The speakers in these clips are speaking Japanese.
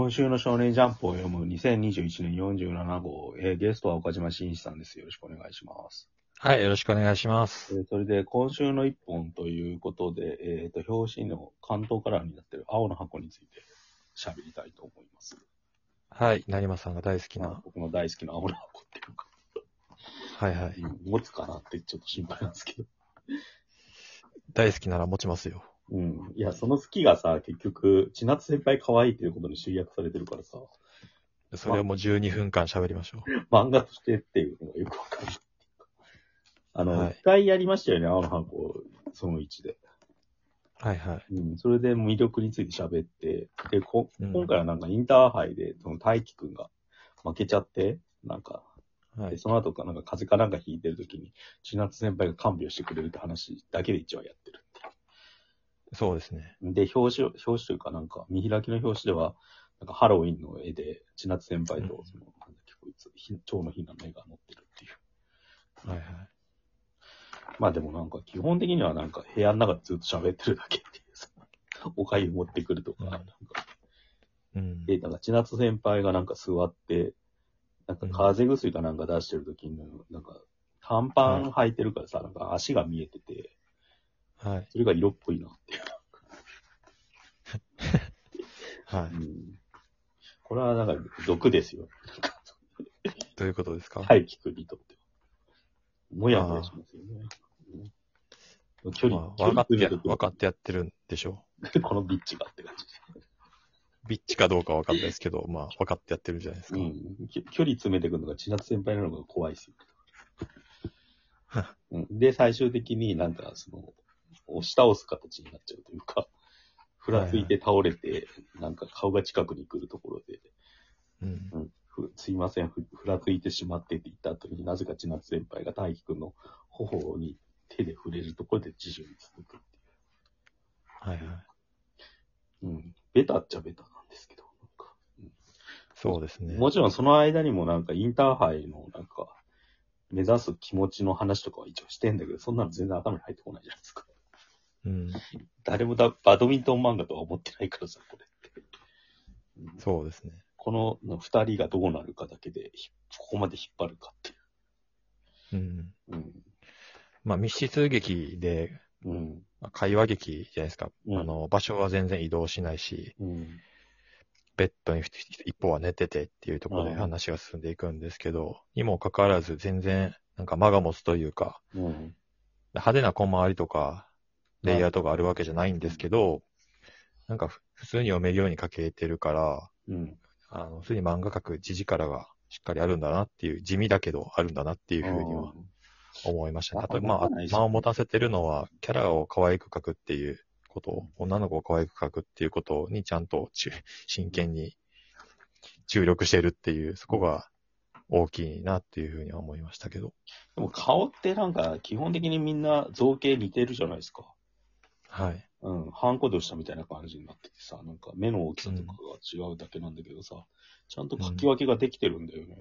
今週の少年ジャンプを読む2021年47号、えーゲストは岡島真一さんです。よろしくお願いします。はい、よろしくお願いしまえす。ーそれで、今週の一本ということで、えっ、と、表紙の関東カラーになっている青の箱について喋りたいと思います。はい、成馬さんが大好きまあな。僕の大好きな青の箱っていうか、はいはい。うん持つかなってちょっと心配なんですけど。大好きなら持ちますよ。うん。いや、その好きがさ、結局、千夏先輩可愛いっていうことに集約されてるからさ、それをもう12分間喋りましょう。漫画としてっていうのがよくわかるっていうか。あの、一、はい回やりましたよね、青の箱、その1で。はいはい。うん。それで魅力について喋って、で、こうん今回はなんかインターハイで、その大輝くんが負けちゃって、なんか、で、はい。その後かなんか風邪かなんかひいてる時に、千夏先輩が看病してくれるって話だけで一話やってる。そうですね。で、表紙を、表紙というかなんか、見開きの表紙では、なんかハロウィンの絵で、千夏先輩とう、んその、なんだっけ、こいつ、ひ蝶のひなの絵が載ってるっていう。はいはい。まあでもなんか、基本的にはなんか、部屋の中でずっと喋ってるだけっていうさ、おかゆ持ってくるとか、うんなんか、うん。で、なんか、千夏先輩がなんか座って、なんか風邪薬かなんか出してる時に、なんか、短パン履いてるからさ、なんか足が見えてて、はい。それが色っぽいなっていう。はい。うんこれはなんか毒ですよ。どういうことですか？大輝くんにとっては。もやもやしますよね。うん距離、まあ分かって分かってやってるんでしょ？このビッチがって感じ。う。ビッチかどうかは分かんないですけど、まあ、分かってやってるじゃないですか。うん。き距離詰めてくるのが千夏先輩なのが怖いですよ。うんで、最終的になんか、その、押し倒す形になっちゃうというか、ふらついて倒れて、なんか顔が近くに来るところで、うん。うん、ふすいませんふ、ふらついてしまってって言った後になぜか千夏先輩が大輝くんの頬に手で触れるところで自習に続くってはいはい。いう。うん。ベタっちゃベタなんですけど、なんか。そうですね。もちろんその間にもなんかインターハイのなんか、目指す気持ちの話とかは一応してんだけど、そんなの全然頭に入ってこないじゃないですか。うん。誰もだバドミントン漫画とは思ってないからさ、これって。うんそうですね。この二人がどうなるかだけで、ひここまで引っ張るかっていうん。う。うん。まあ、密室劇で、うん。まあ会話劇じゃないですか。うんあの、場所は全然移動しないし、うん。ベッドに一方は寝ててっていうところでうん話が進んでいくんですけど、にもかかわらず全然なんか間が持つというか、うん。派手な小回りとか、レイヤーとかあるわけじゃないんですけど、なんかふ普通に読めるように書けてるから、うん。あの、普通に漫画描く字力がしっかりあるんだなっていう、地味だけどあるんだなっていうふうには思いましたね。あ例えば、まあ、間を持たせてるのは、キャラを可愛く描くっていうことを、女の子を可愛く描くっていうことにちゃんと 真剣に注力してるっていう、そこが大きいなっていうふうには思いましたけど。でも顔ってなんか、基本的にみんな造形似てるじゃないですか。はい。うん。ハンコでしたみたいな感じになっててさ、なんか目の大きさとかが違うだけなんだけどさ、ちゃんと書き分けができてるんだよね。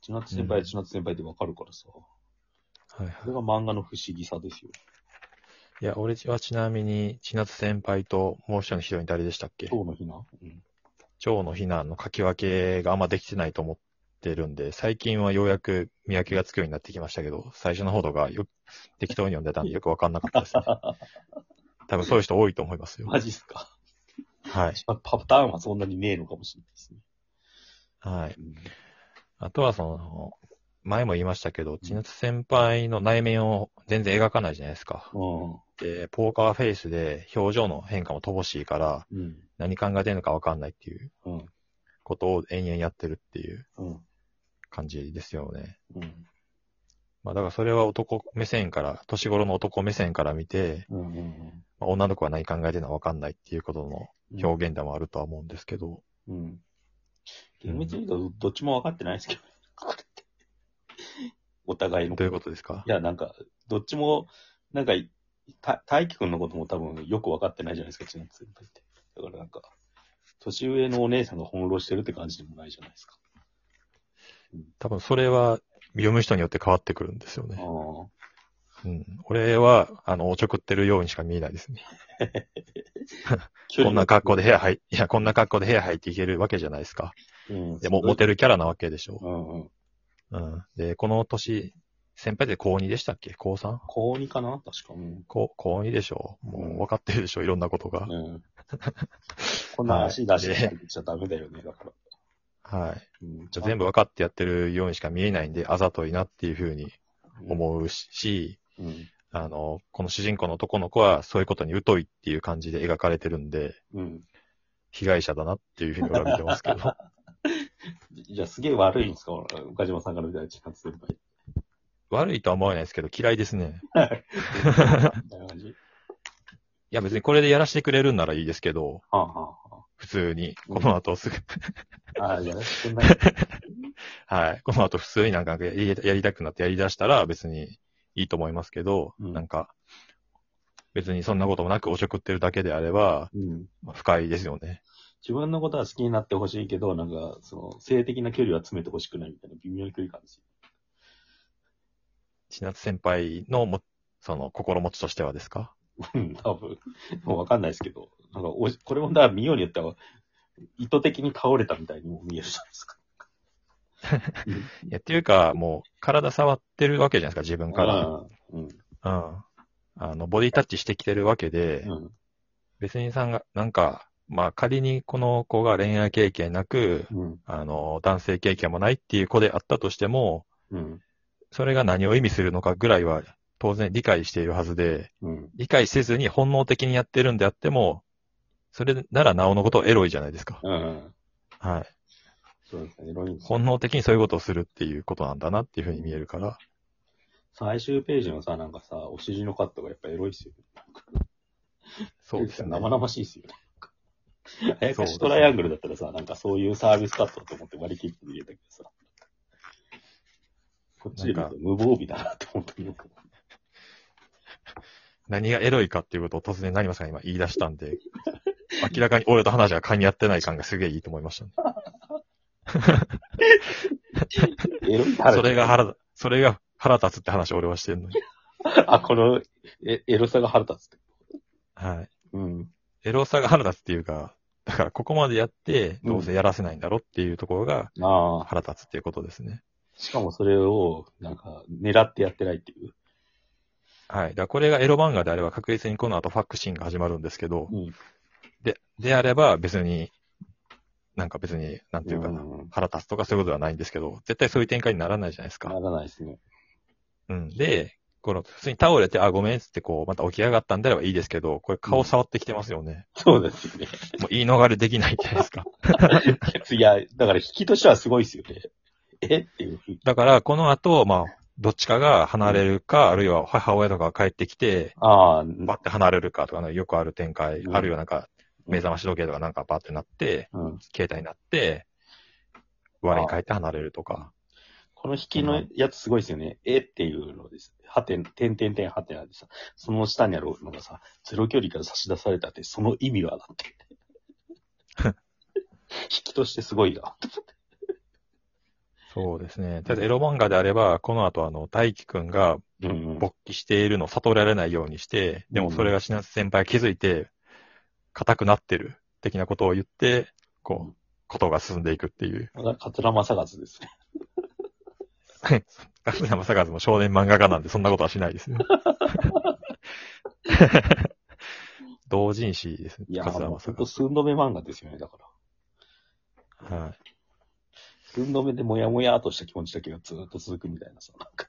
千夏先輩、うん千夏先輩ってわかるからさ。はいはいこれが漫画の不思議さですよ。いや、俺はちなみに、千夏先輩ともう一人の人に誰でしたっけ？今日の日な？うん。蝶の避難の書き分けがあんまできてないと思ってるんで、最近はようやく見分けがつくようになってきましたけど、最初の方とかよ適当に読んでたんでよくわかんなかったですね。多分そういう人多いと思いますよ。マジっすか？はい。パパターンはそんなにねえのかもしれないですね。はい。うんあとはその、前も言いましたけど、千夏先輩の内面を全然描かないじゃないですか。うん。で、ポーカーフェイスで表情の変化も乏しいから、うん。何考えてるのかわかんないっていううん。ことを延々やってるっていううん。感じですよね。うん。まあだからそれは男目線から、年頃の男目線から見て、うん。うん。まあ女の子は何考えてるのかわかんないっていうことのうん。表現でもあるとは思うんですけど、うん。厳密に言うと、どっちも分かってないですけど、これって。お互いの。どういうことですか？いや、なんか、どっちも、なんか、た大輝くんのことも多分よく分かってないじゃないですか、千夏先輩って。だからなんか、年上のお姉さんが翻弄してるって感じでもないじゃないですか。多分それは読む人によって変わってくるんですよね。うん。俺は、あの、おちょくってるようにしか見えないですね。こんな格好で部屋入っ、いや、こんな格好で部屋入っていけるわけじゃないですか。うん。でも、モテるキャラなわけでしょ。うんうん。うん。で、この年、先輩で高2でしたっけ？高 3? 高2かな？確か。うん。高、高2でしょもう分かってるでしょいろんなことが。うん。こんな足出してちゃダメだよね、だから。はい。うん、全部分かってやってるようにしか見えないんで、あざといなっていうふうに思うし、うん。あの、この主人公の男の子はそういうことに疎いっていう感じで描かれてるんで、うん。被害者だなっていうふうに俺は見てますけど。じゃあすげえ悪いんですか？岡島さんから見たら千夏先輩。悪いとは思わないですけど、嫌いですね。いや別にこれでやらせてくれるんならいいですけど、はあ、は普通に、うんこの後すぐ、あ、ああ、じゃあ、そんな、はい。この後普通になんかやりやりたくなってやり出したら別にいいと思いますけど、うんなんか、別にそんなこともなくおちょくってるだけであれば、うん。まあ不快ですよね。自分のことは好きになってほしいけど、なんか、その、性的な距離は詰めてほしくないみたいな微妙な距離感ですよ。千夏先輩のも、その心持ちとしてはですか？うん、多分。もうわかんないですけど。なんかお、これもだから見ようによっては、意図的に倒れたみたいにも見えるじゃないですか。いや、っていうか、もう、体触ってるわけじゃないですか、自分から。うん。うん。うん。あの、ボディタッチしてきてるわけで、うん。別にさんが、なんか、まあ仮にこの子が恋愛経験なく、うん。あの、男性経験もないっていう子であったとしても、うん。それが何を意味するのかぐらいは当然理解しているはずで、うん。理解せずに本能的にやってるんであっても、それならなおのことエロいじゃないですか。うん。はい。そうですね。エロい本能的にそういうことをするっていうことなんだなっていうふうに見えるから。最終ページのさ、なんかさ、お尻のカットがやっぱエロいっすよね。そうですね。生々しいっすよね。あやかしトライアングルだったらさ、なんかそういうサービスカットだと思って割り切って入れたけどさ。こっちで見ると無防備だなって思ったよ。何がエロいかっていうことを突然成馬さんが今言い出したんで、明らかに俺と話が噛み合ってない感がすげえいいと思いましたね。エロい話それが腹、それが腹立つって話を俺はしてるのに。あ、このエエロさが腹立つって。はい。うん。エロさが腹立つっていうか、だからここまでやって、どうせやらせないんだろっていうところが。腹立つっていうことですね。しかもそれを、なんか、狙ってやってないっていう。はい。だからこれがエロ漫画であれば確実にこの後ファックシーンが始まるんですけど、うん。で、であれば別に、なんか別に、なんていうかな、うん腹立つとかそういうことではないんですけど、絶対そういう展開にならないじゃないですか。ならないですね。うん。で、この、普通に倒れて、あ、ごめんっつってこう、また起き上がったんであればいいですけど、これ顔触ってきてますよね。そうですよね。もう言い逃れできないじゃないですか。いや、だから引きとしてはすごいですよね。え？っていう。だから、この後、まあ、どっちかが離れるか、あるいは母親とかが帰ってきて、ああ、バッて離れるかとかね、よくある展開、うんあるいはなんか、目覚まし時計とかなんかバッてなって、うん。携帯になって、我に帰って離れるとか。この引きのやつすごいですよね。えっていうのです。はてん、てんてんてんはてなでさ、その下にあるのがさ、ゼロ距離から差し出されたって、その意味はだって。引きとしてすごいな。そうですね。ただエロ漫画であれば、この後あの、大輝くんが。勃起しているのを悟られないようにして、でもそれが品津先輩が気づいて、硬くなってる、的なことを言って、こう、ことが進んでいくっていう。桂正和ですね。春山正和も少年漫画家なんでそんなことはしないですよ。同人誌ですね。いや、春もうほんと。寸止め漫画ですよね、だから。はい。寸止めでもやもやーとした気持ちだけがずーっと続くみたいなさ、なんか。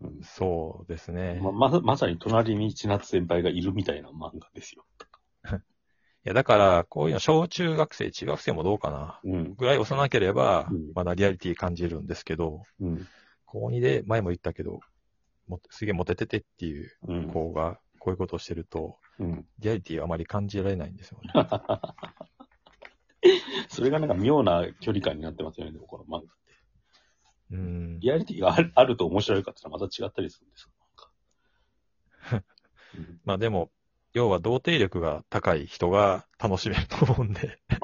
うんそうですね。ま、ま、まさに隣に千夏先輩がいるみたいな漫画ですよ。いや、だから、こういうの、小中学生、中学生もどうかな。うん。ぐらい幼ければうん、まだリアリティ感じるんですけど、うん。高2で、前も言ったけど、もすげえモテててっていううん。子が、こういうことをしてると、うん。リアリティはあまり感じられないんですよね。それがなんか妙な距離感になってますよね、でもこの漫画って。うん。リアリティがあるあると面白いかってのはまた違ったりするんですよ。なんかうん まあでも、要は童貞力が高い人が楽しめると思うんで。ああ。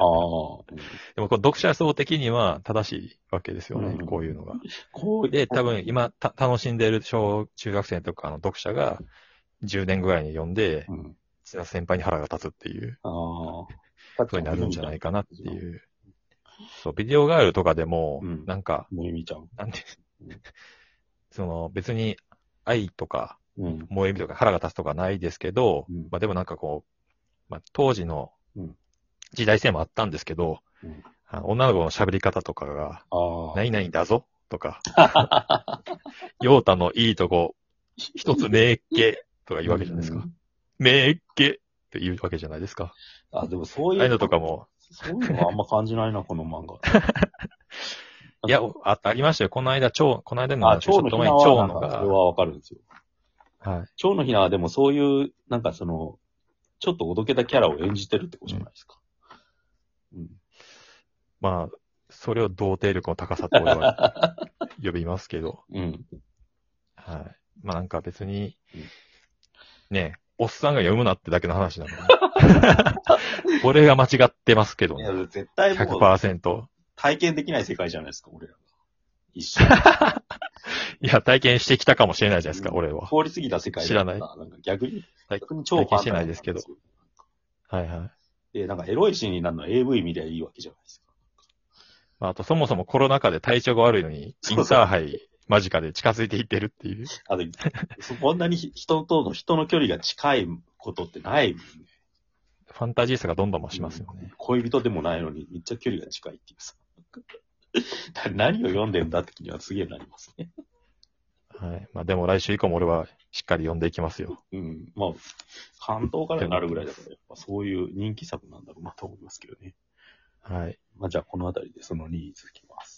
でもこの読者層的には正しいわけですよね、うんこういうのが。こうで、多分今た楽しんでる小中学生とかの読者が10年ぐらいに読んでう、ん。千田先輩に腹が立つっていう。こと になるんじゃないかなっていう。そう、ビデオガールとかでもうん、なんか、もえみちゃん。なんてうん、その別に愛とか、うん。萌えみとか腹が立つとかないですけど、うんまあでもなんかこう、まあ当時のうん時代性もあったんですけど、うんあの女の子の喋り方とかが、ああ。何々だぞとか、ヨータのいいとこ、一つめっけとか言うわけじゃないですか。めっけって言うわけじゃないですか。あ、でもそういう。ああいうのとかも、そういうのはあんま感じないな、この漫画。いや、あありましたよ。この間、蝶、この間のあ、話ちょ蝶のひっと前に蝶なはなんかそれはわかるんですよ。はい。蝶のひなはでもそういう、なんかその、ちょっとおどけたキャラを演じてるってことじゃないですか。うん。まあ、それを童貞力の高さと俺は 呼びますけど、うん。はい。まあなんか別にうん、ねえ、おっさんが読むなってだけの話なので。俺が間違ってますけどいや、ね。絶対もう100%。体験できない世界じゃないですか、俺らが。一緒に。いや、体験してきたかもしれないじゃないですか、俺は。通り過ぎた世界だ知らなんか逆に、体逆に超体験してないですけどなんよはいはい。で、なんかエロいシーンになるのは AV 見りゃいいわけじゃないですか。まあ、あとそもそもコロナ禍で体調が悪いのに、インターハイ間近で近づいていってるっていう。あと、そこんなに人との人の距離が近いことってないもんね。ファンタジーさがどんどん増しますよね。恋人でもないのに、めっちゃ距離が近いっていうさ。何を読んでんだって気にはすげえなりますね。はい。まあでも来週以降も俺はしっかり読んでいきますよ。うん。まあ、関東からになるぐらいだから、やっぱそういう人気作なんだろうなと思いますけどね。はい。まあ、じゃあこのあたりでその2続きます。